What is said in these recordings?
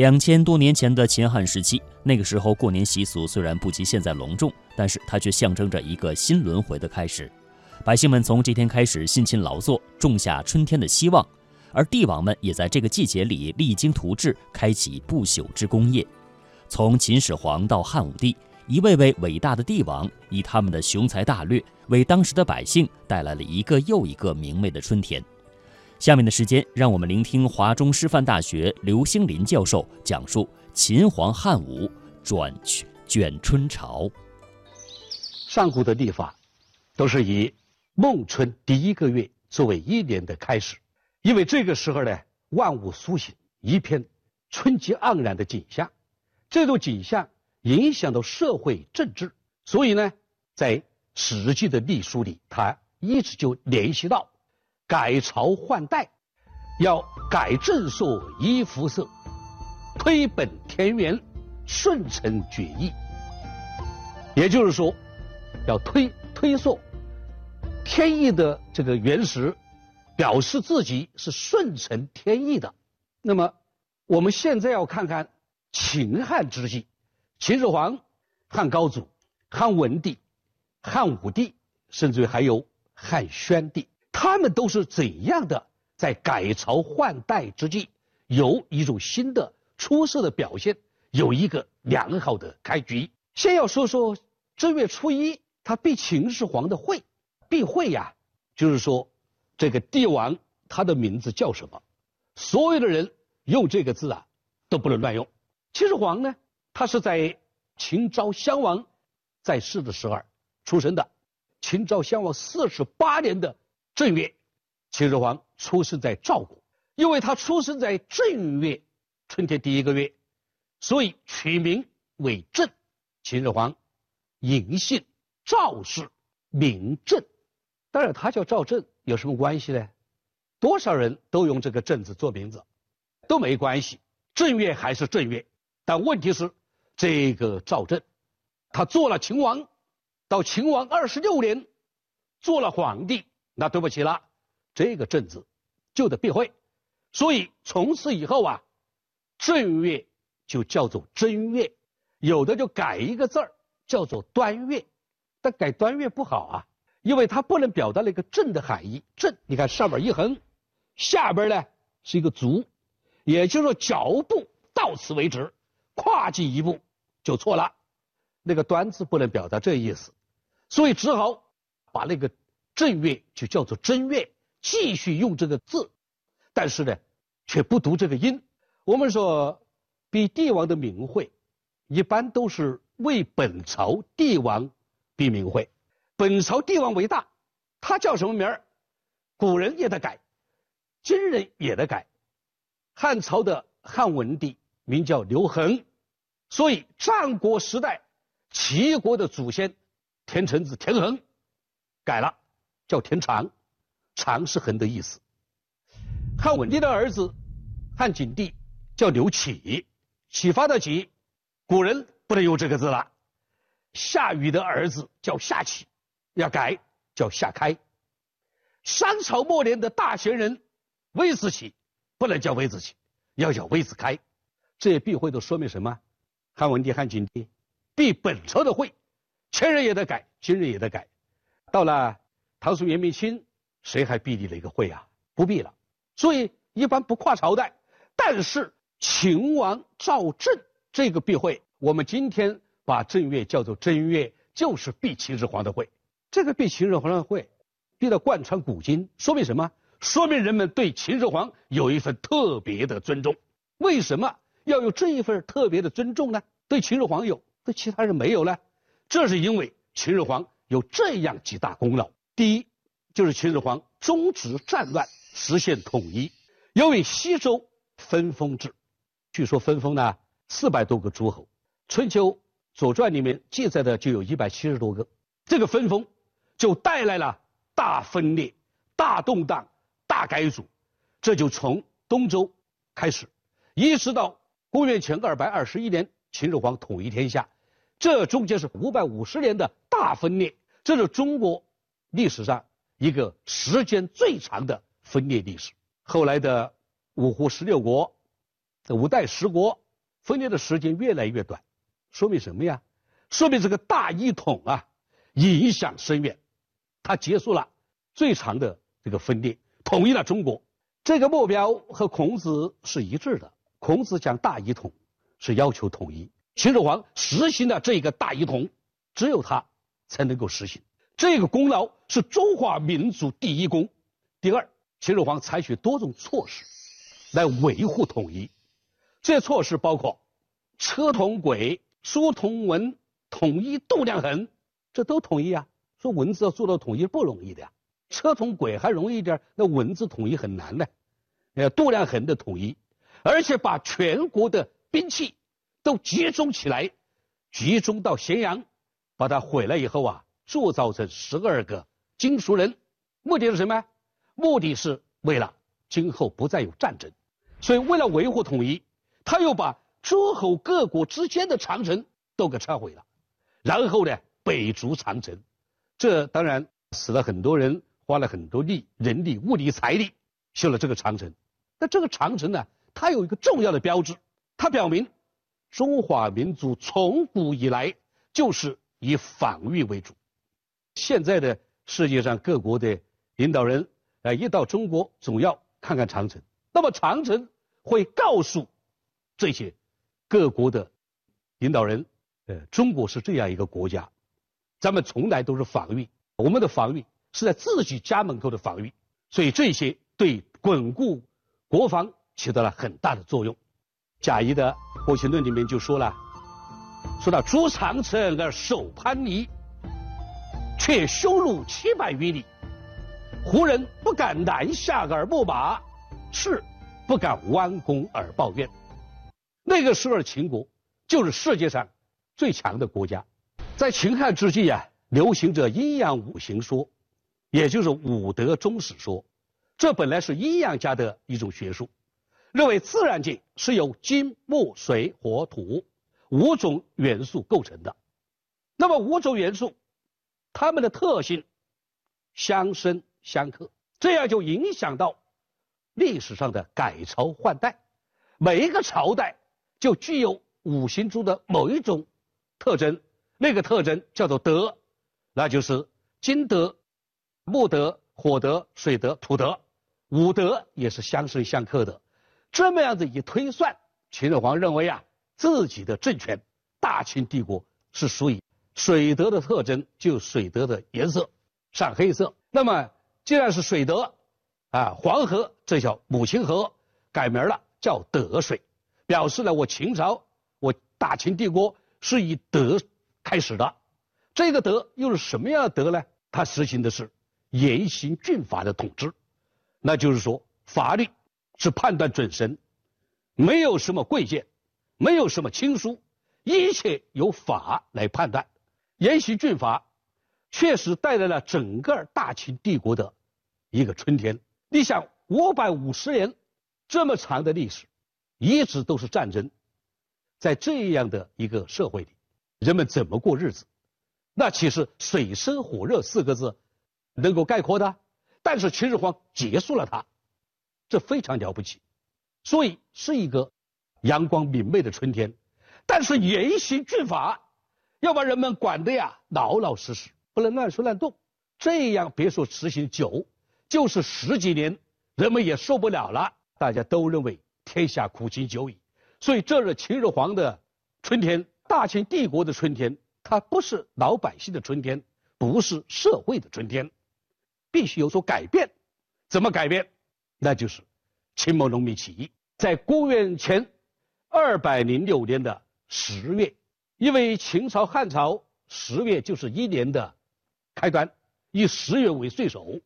两千多年前的秦汉时期，那个时候过年习俗虽然不及现在隆重，但是它却象征着一个新轮回的开始。百姓们从这天开始辛勤劳作，种下春天的希望，而帝王们也在这个季节里励精图治，开启不朽之功业。从秦始皇到汉武帝，一位位伟大的帝王以他们的雄才大略，为当时的百姓带来了一个又一个明媚的春天。下面的时间，让我们聆听华中师范大学刘兴林教授讲述秦皇汉武转去卷春潮。上古的历法都是以孟春第一个月作为一年的开始，因为这个时候呢，万物苏醒，一片春气盎然的景象。这种景象影响到社会政治，所以呢，在《史记》的历书里，他一直就联系到。改朝换代，要改正朔移服色，推本田园，顺承决议。也就是说，要推推溯天意的这个原始，表示自己是顺承天意的。那么，我们现在要看看秦汉之际，秦始皇、汉高祖、汉文帝、汉武帝，甚至还有汉宣帝。他们都是怎样的在改朝换代之际，有一种新的出色的表现，有一个良好的开局。先要说说正月初一，他避秦始皇的讳，避讳呀，就是说这个帝王他的名字叫什么，所有的人用这个字啊都不能乱用。秦始皇呢，他是在秦昭襄王在世的时候出生的，秦昭襄王四十八年的。正月，秦始皇出生在赵国，因为他出生在正月，春天第一个月，所以取名为正。秦始皇嬴姓赵氏，名正。当然，他叫赵正有什么关系呢？多少人都用这个正字做名字，都没关系。正月还是正月，但问题是，这个赵正，他做了秦王，到秦王二十六年，做了皇帝。那对不起了，这个正字就得避讳，所以从此以后啊，正月就叫做正月，有的就改一个字儿叫做端月，但改端月不好啊，因为它不能表达那个正的含义。正，你看上边一横，下边呢是一个足，也就是说脚步到此为止，跨进一步就错了，那个端字不能表达这意思，所以只好把那个。正月就叫做正月，继续用这个字，但是呢，却不读这个音。我们说，比帝王的名讳，一般都是为本朝帝王比名讳。本朝帝王为大，他叫什么名儿？古人也得改，今人也得改。汉朝的汉文帝名叫刘恒，所以战国时代齐国的祖先田成子田恒改了。叫田常，常是恒的意思。汉文帝的儿子汉景帝叫刘启，启发的启，古人不能用这个字了。夏禹的儿子叫夏启，要改叫夏开。商朝末年的大贤人魏子启，不能叫魏子启，要叫魏子开。这些避讳都说明什么？汉文帝、汉景帝避本朝的讳，前人也得改，今人也得改。到了。唐宋元明清，谁还避立了一个讳啊？不避了，所以一般不跨朝代。但是秦王赵正这个避讳，我们今天把正月叫做正月，就是避秦始皇的讳。这个避秦始皇的讳，避得贯穿古今，说明什么？说明人们对秦始皇有一份特别的尊重。为什么要有这一份特别的尊重呢？对秦始皇有，对其他人没有呢？这是因为秦始皇有这样几大功劳。第一，就是秦始皇终止战乱，实现统一。由于西周分封制，据说分封呢四百多个诸侯，《春秋》《左传》里面记载的就有一百七十多个。这个分封就带来了大分裂、大动荡、大改组。这就从东周开始，一直到公元前二百二十一年，秦始皇统一天下。这中间是五百五十年的大分裂，这是中国。历史上一个时间最长的分裂历史。后来的五胡十六国、五代十国分裂的时间越来越短，说明什么呀？说明这个大一统啊，影响深远，它结束了最长的这个分裂，统一了中国。这个目标和孔子是一致的。孔子讲大一统，是要求统一。秦始皇实行了这个大一统，只有他才能够实行。这个功劳是中华民族第一功。第二，秦始皇采取多种措施来维护统一。这措施包括车同轨、书同文、统一度量衡，这都统一啊。说文字要做到统一不容易的呀，车同轨还容易一点，那文字统一很难的。呃，度量衡的统一，而且把全国的兵器都集中起来，集中到咸阳，把它毁了以后啊，铸造成十二个金属人，目的是什么？目的是为了今后不再有战争。所以为了维护统一。他又把诸侯各国之间的长城都给拆毁了，然后呢，北逐长城，这当然死了很多人，花了很多力、人力、物力、财力修了这个长城。那这个长城呢，它有一个重要的标志，它表明中华民族从古以来就是以防御为主。现在的世界上各国的领导人，呃，一到中国总要看看长城。那么长城会告诉。这些各国的领导人，呃，中国是这样一个国家，咱们从来都是防御，我们的防御是在自己家门口的防御，所以这些对巩固国防起到了很大的作用。贾谊的《国情论》里面就说了，说到筑长城而守藩篱，却修路七百余里，胡人不敢南下而牧马，士不敢弯弓而抱怨。那个时候秦国就是世界上最强的国家，在秦汉之际啊，流行着阴阳五行说，也就是五德终始说。这本来是阴阳家的一种学术，认为自然界是由金、木、水、火、土五种元素构成的。那么五种元素，它们的特性相生相克，这样就影响到历史上的改朝换代，每一个朝代。就具有五行中的某一种特征，那个特征叫做德，那就是金德、木德、火德、水德、土德，五德也是相生相克的。这么样子一推算，秦始皇认为啊，自己的政权大秦帝国是属于水德的特征，就水德的颜色上黑色。那么既然是水德，啊，黄河这叫母亲河，改名了叫德水。表示了我秦朝，我大秦帝国是以德开始的，这个德又是什么样的德呢？它实行的是严刑峻法的统治，那就是说法律是判断准绳，没有什么贵贱，没有什么亲疏，一切由法来判断。严刑峻法确实带来了整个大秦帝国的一个春天。你想五百五十年这么长的历史。一直都是战争，在这样的一个社会里，人们怎么过日子？那其实水深火热四个字能够概括的。但是秦始皇结束了它，这非常了不起。所以是一个阳光明媚的春天，但是严刑峻法，要把人们管的呀老老实实，不能乱说乱动。这样别说实行久，就是十几年，人们也受不了了。大家都认为。天下苦尽久矣，所以这是秦始皇的春天，大秦帝国的春天。它不是老百姓的春天，不是社会的春天，必须有所改变。怎么改变？那就是秦末农民起义，在公元前二百零六年的十月，因为秦朝汉朝十月就是一年的开端，以十月为岁首，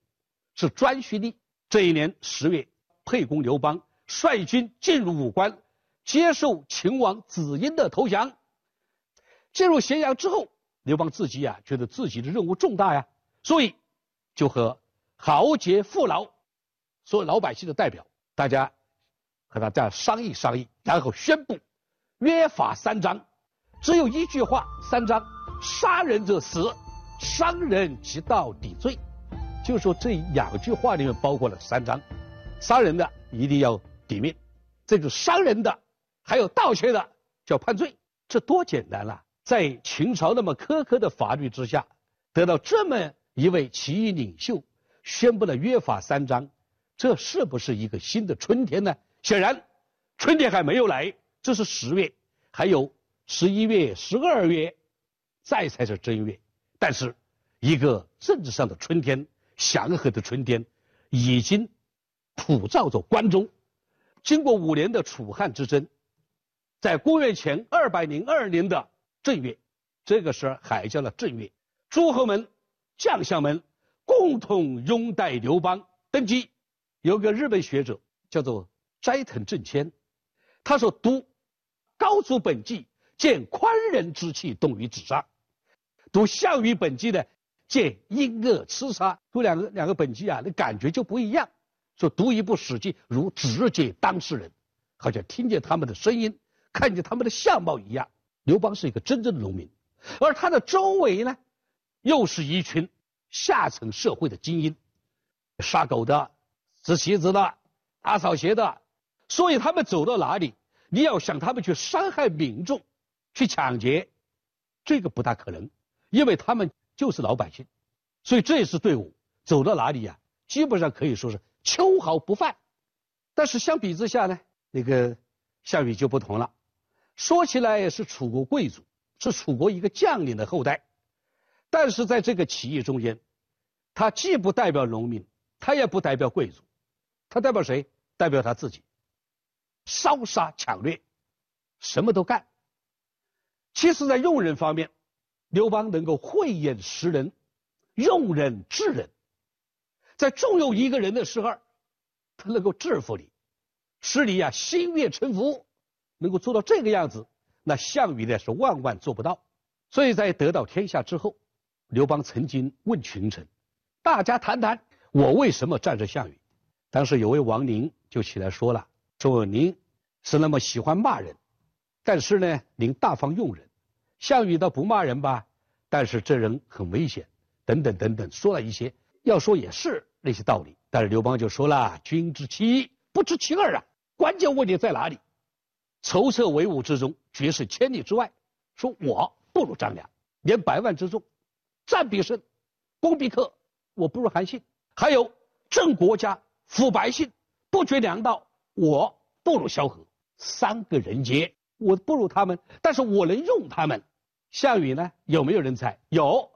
是颛顼历。这一年十月，沛公刘邦。率军进入武关，接受秦王子婴的投降。进入咸阳之后，刘邦自己啊，觉得自己的任务重大呀，所以就和豪杰富老、所有老百姓的代表，大家和他这样商议商议，然后宣布约法三章，只有一句话：三章，杀人者死，伤人即到抵罪。就说这两句话里面包括了三章，杀人的一定要。抵命，这个伤人的，还有盗窃的，叫判罪，这多简单了！在秦朝那么苛刻的法律之下，得到这么一位起义领袖宣布了约法三章，这是不是一个新的春天呢？显然，春天还没有来，这是十月，还有十一月、十二月，再才是正月。但是，一个政治上的春天，祥和的春天，已经普照着关中。经过五年的楚汉之争，在公元前二百零二年的正月，这个时候还叫了正月，诸侯们、将相们共同拥戴刘邦登基。有个日本学者叫做斋藤正谦，他说：“读高祖本纪，见宽仁之气动于纸上；读项羽本纪呢，见阴恶刺杀。读两个两个本纪啊，那感觉就不一样。”说读一部《史记》，如直接当事人，好像听见他们的声音，看见他们的相貌一样。刘邦是一个真正的农民，而他的周围呢，又是一群下层社会的精英，杀狗的、织席子的、打扫鞋的，所以他们走到哪里，你要想他们去伤害民众、去抢劫，这个不大可能，因为他们就是老百姓。所以这支队伍走到哪里呀，基本上可以说是。秋毫不犯，但是相比之下呢，那个项羽就不同了。说起来也是楚国贵族，是楚国一个将领的后代，但是在这个起义中间，他既不代表农民，他也不代表贵族，他代表谁？代表他自己，烧杀抢掠，什么都干。其实，在用人方面，刘邦能够慧眼识人，用人治人。在重用一个人的时候，他能够制服你，使你呀心悦诚服，能够做到这个样子，那项羽呢是万万做不到。所以在得到天下之后，刘邦曾经问群臣：“大家谈谈，我为什么战胜项羽？”当时有位王陵就起来说了：“说您是那么喜欢骂人，但是呢，您大方用人。项羽倒不骂人吧，但是这人很危险，等等等等，说了一些。”要说也是那些道理，但是刘邦就说了：“君知其一，不知其二啊！关键问题在哪里？筹策帷幄之中，决胜千里之外。说我不如张良，连百万之众，战必胜，攻必克，我不如韩信。还有正国家，抚百姓，不绝粮道，我不如萧何。三个人杰，我不如他们，但是我能用他们。项羽呢？有没有人才？有，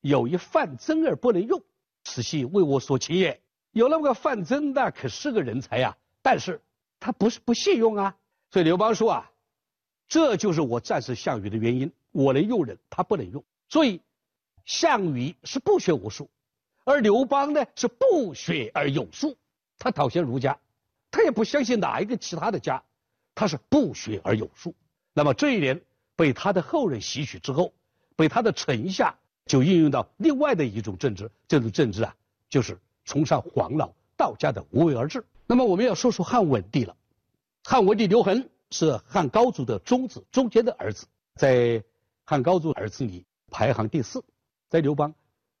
有一范增而不能用。”此系为我所擒也。有那么个范增那，可是个人才呀，但是他不是不信用啊。所以刘邦说啊，这就是我战胜项羽的原因。我能用人，他不能用。所以项羽是不学无术，而刘邦呢是不学而有术。他讨嫌儒家，他也不相信哪一个其他的家，他是不学而有术。那么这一点被他的后人吸取之后，被他的臣下。就应用到另外的一种政治，这种政治啊，就是崇尚黄老道家的无为而治。那么我们要说说汉文帝了。汉文帝刘恒是汉高祖的中子中间的儿子，在汉高祖儿子里排行第四。在刘邦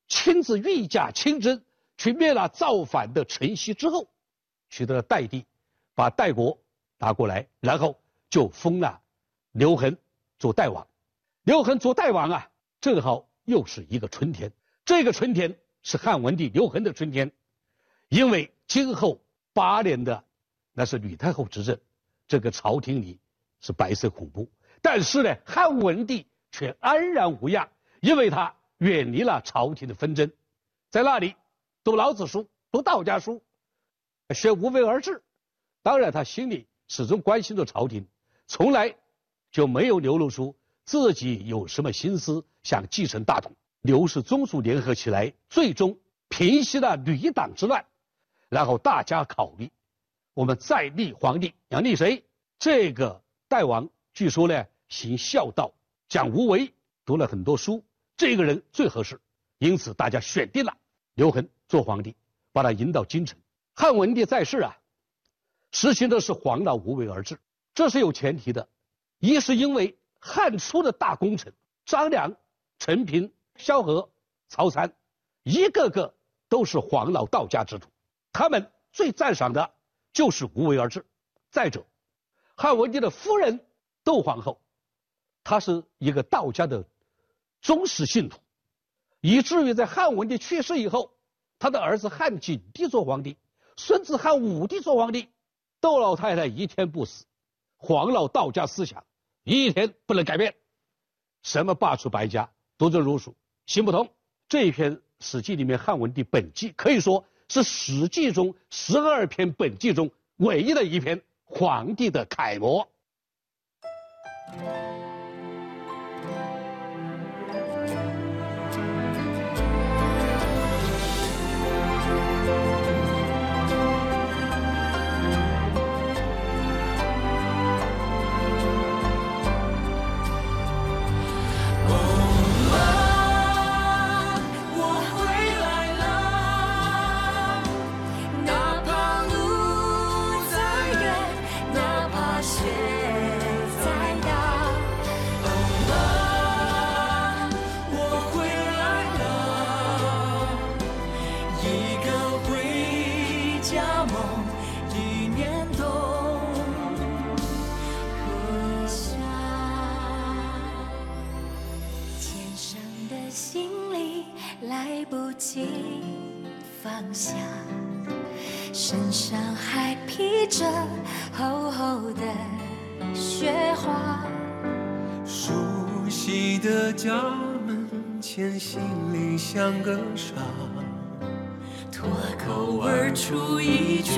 亲自御驾亲征去灭了造反的陈豨之后，取得了代地，把代国拿过来，然后就封了刘恒做代王。刘恒做代王啊，正好。又是一个春天，这个春天是汉文帝刘恒的春天，因为今后八年的那是吕太后执政，这个朝廷里是白色恐怖，但是呢，汉文帝却安然无恙，因为他远离了朝廷的纷争，在那里读老子书，读道家书，学无为而治，当然他心里始终关心着朝廷，从来就没有流露出。自己有什么心思想继承大统？刘氏宗族联合起来，最终平息了吕党之乱，然后大家考虑，我们再立皇帝，要立谁？这个代王据说呢，行孝道，讲无为，读了很多书，这个人最合适，因此大家选定了刘恒做皇帝，把他引到京城。汉文帝在世啊，实行的是黄老无为而治，这是有前提的，一是因为。汉初的大功臣张良、陈平、萧何、曹参，一个个都是黄老道家之徒，他们最赞赏的就是无为而治。再者，汉文帝的夫人窦皇后，她是一个道家的忠实信徒，以至于在汉文帝去世以后，他的儿子汉景帝做皇帝，孙子汉武帝做皇帝，窦老太太一天不死，黄老道家思想一天不能改变，什么罢黜百家，独尊儒术，行不通。这一篇《史记》里面汉文帝本纪可以说是《史记》中十二篇本纪中唯一的一篇皇帝的楷模。家梦一年冬何下，肩上的行李来不及放下，身上还披着厚厚的雪花，熟悉的家门前，心里像个傻。脱口而出一句